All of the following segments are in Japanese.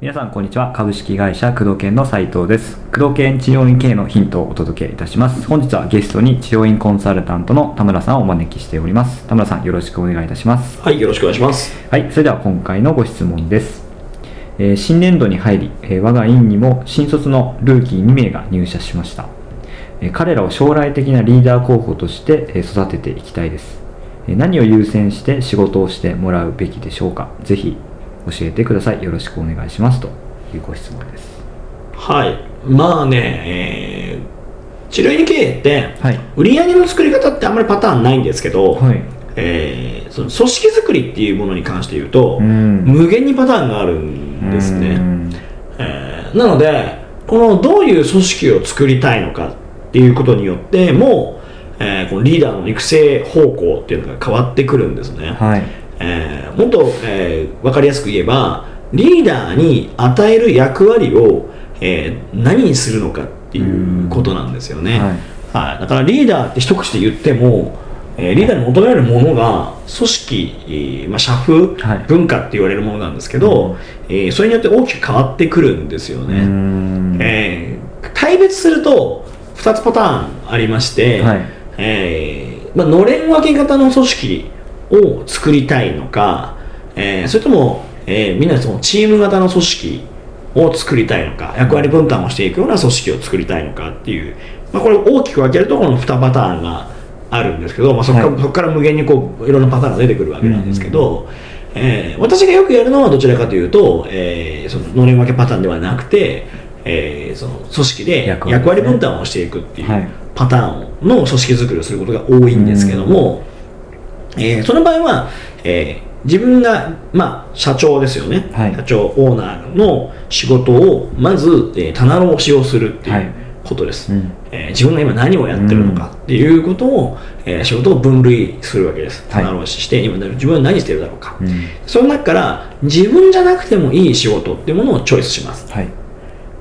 皆さんこんにちは。株式会社工藤研の斉藤です。工藤研治療院経営のヒントをお届けいたします。本日はゲストに治療院コンサルタントの田村さんをお招きしております。田村さんよろしくお願いいたします。はい、よろしくお願いします。はいそれでは今回のご質問です、えー新年度に入り、えー我が院にも新卒のルーキー2名が入社しました、えー彼らを将来的なリーダー候補としてえー育てていきたいです。えー何を優先して仕事をしてもらうべきでしょうか。ぜひ教えてください。よろしくお願いします。というご質問です。はい。まあね、えー、治療院経営って、はい。売り上げの作り方ってあんまりパターンないんですけど、はい。えーその組織作りっていうものに関して言うと、うん。無限にパターンがあるんですね。うん。えーなので、このどういう組織を作りたいのかっていうことによっても、えーこのリーダーの育成方向っていうのが変わってくるんですね。はい。えーもっと、えー分かりやすく言えばリーダーに与える役割を、えー何にするのかっていうことなんですよね、はい。はい。だからリーダーって一口で言っても、えーリーダーに求められるものが組織、えーまあ、社風、はい。文化って言われるものなんですけど、えーそれによって大きく変わってくるんですようね、ん。えー対別すると2つパターンありまして、はい。えーまあ、のれん分け型の組織を作りたいのか、えーそれとも、えーみんなでそのチーム型の組織を作りたいのか役割分担をしていくような組織を作りたいのかっていう、まあ、これを大きく分けるとこの2パターンがあるんですけど、まあ、そこから,、はい。から無限にこういろんなパターンが出てくるわけなんですけど、えー私がよくやるのはどちらかというと、えーそののれん分けパターンではなくて、えーその組織で役役割分担をしていくっていう、はい。パターンの組織づくりをすることが多いんですけども、えーその場合は、えー自分が、まあ、社長ですよね、はい。社長オーナーの仕事をまず、えー棚卸しをするってはい。いうことです、うん。えー自分が今何をやってるのかっていうことを、えー仕事を分類するわけです。はい。棚卸しして、今自分は何してるだろうか、うん。その中から自分じゃなくてもいい仕事っていうものをチョイスします。はい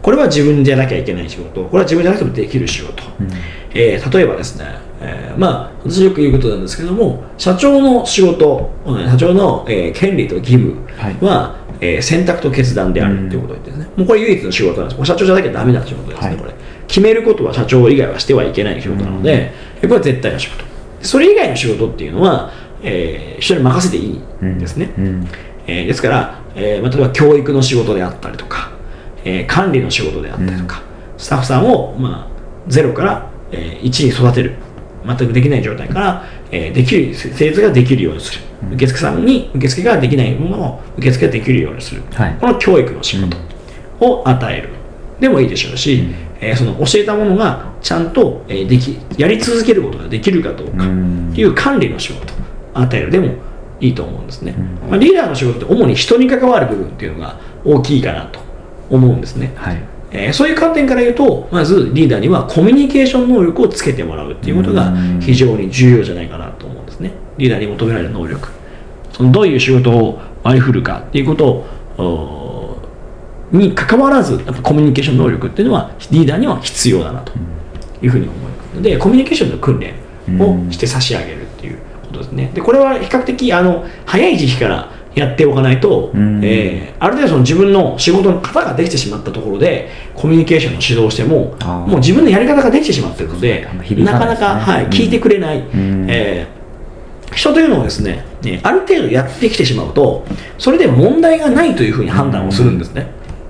これは自分じゃなきゃいけない仕事。これは自分じゃなくてもできる仕事、うん。えー例えばですね、えーまあ私よく言うことなんですけども社長の仕事うん社長の、えー権利と義務は、えー選択と決断であるということを言ってですね、もうこれ唯一の仕事なんです。社長じゃなきゃダメな仕事ですね、はい。これ。決めることは社長以外はしてはいけない仕事なので、これは絶対の仕事。それ以外の仕事っていうのは、えー人に任せていいんですね、うん。えーですから、えーまあ、例えば教育の仕事であったりとか、えー管理の仕事であったりとか、スタッフさんを、まあ、ゼロから、えー、1に育てる。全くできない状態から、えーできる製図ができるようにする。受付さんに受付ができないものを受付ができるようにする、はい。この教育の仕事を与える。でもいいでしょうし、えーその教えたものがちゃんと、えーできやり続けることができるかどうかうん。っていう管理の仕事を与える。でもいいと思うんですね、まあ、リーダーの仕事って主に人に関わる部分っていうのが大きいかなと思うんですね、はい。えーそういう観点から言うとまずリーダーにはコミュニケーション能力をつけてもらうっていうことがうん。非常に重要じゃないかなと思うんですね。リーダーに求められる能力。そのどういう仕事を割り振るかっていうことに関わらずやっぱコミュニケーション能力っていうのはリーダーには必要だなというふうに思います。のでコミュニケーションの訓練をして差し上げるっていうことですね。でこれは比較的あの早い時期からやっておかないと、うん。えーある程度その自分の仕事の型ができてしまったところでコミュニケーションの指導をしてももう自分のやり方ができてしまっているのであんま響なかなかはい、うん。聞いてくれない、ん。えー人というのはですねねある程度やってきてしまうとそれで問題がないというふうに判断をするんですね、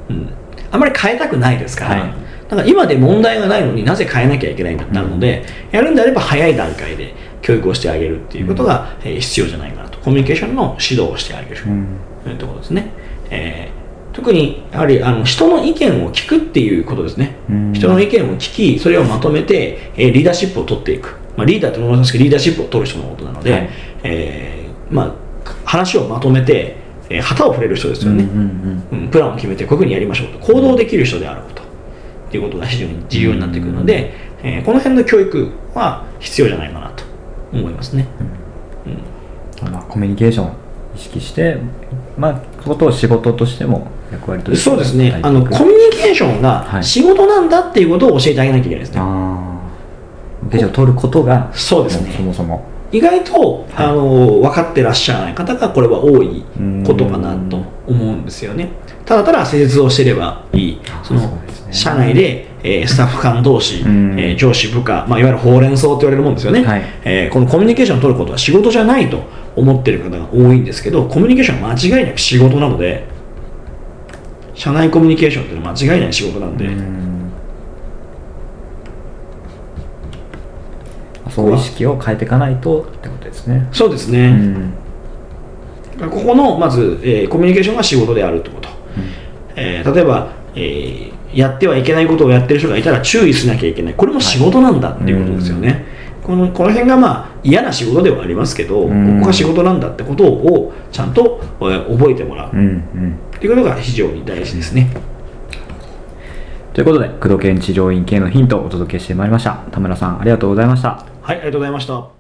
うん。あまり変えたくないですから、はい。だから今で問題がないのになぜ変えなきゃいけないんだってなるので、やるんであれば早い段階で教育をしてあげるっていうことが、えー必要じゃないかなと。コミュニケーションの指導をしてあげる、うん。というところですね、えー特にやはりあの人の意見を聞くっていうことですね、うん。人の意見を聞きそれをまとめて、えーリーダーシップを取っていく、まあ、リーダーってものすごくリーダーシップを取る人のことなので、はい。えーまあ、話をまとめて、えー旗を振れる人ですよね、うんうんうん。プランを決めてこういうふうにやりましょうと。行動できる人であること。っていうことが非常に重要になってくるので、えーこの辺の教育は必要じゃないかなと思いますね、うん。まあ、コミュニケーションを意識して、まあ、そことを仕事としても役割としてそうですね、あのコミミュニケーションがはい。仕事なんだっていうことを教えてあげなきゃいけないですね。あニケーションを取ることがそうですね。もそもそも。意外と、はい。あの分かってらっしゃらない方がこれは多いことかなと思うんですよね。ただただ施術をしてればいい。そのね。社内で、えースタッフ間同士、うん。えー上司部下、まあ、いわゆるほうれん草と言われるもんですよね、はい。えーこのコミュニケーションを取ることは仕事じゃないと思ってる方が多いんですけどコミュニケーションは間違いなく仕事なので社内コミュニケーションっていうのは間違いない仕事なんで、うん。そういう意識を変えていかないとってことですね。うそうですね、ん。ここのまず、えーコミュニケーションが仕事であるってこと、えー例えば、えーやってはいけないことをやってる人がいたら注意しなきゃいけない。これも仕事なんだっていうことですよね、このこの辺がまあ嫌な仕事ではありますけど、うんここが仕事なんだってことをちゃんと、えー覚えてもらう。うんうん。っていうことが非常に大事ですね、ということで工藤研治療院系のヒントをお届けしてまいりました。田村さんありがとうございました。はいありがとうございました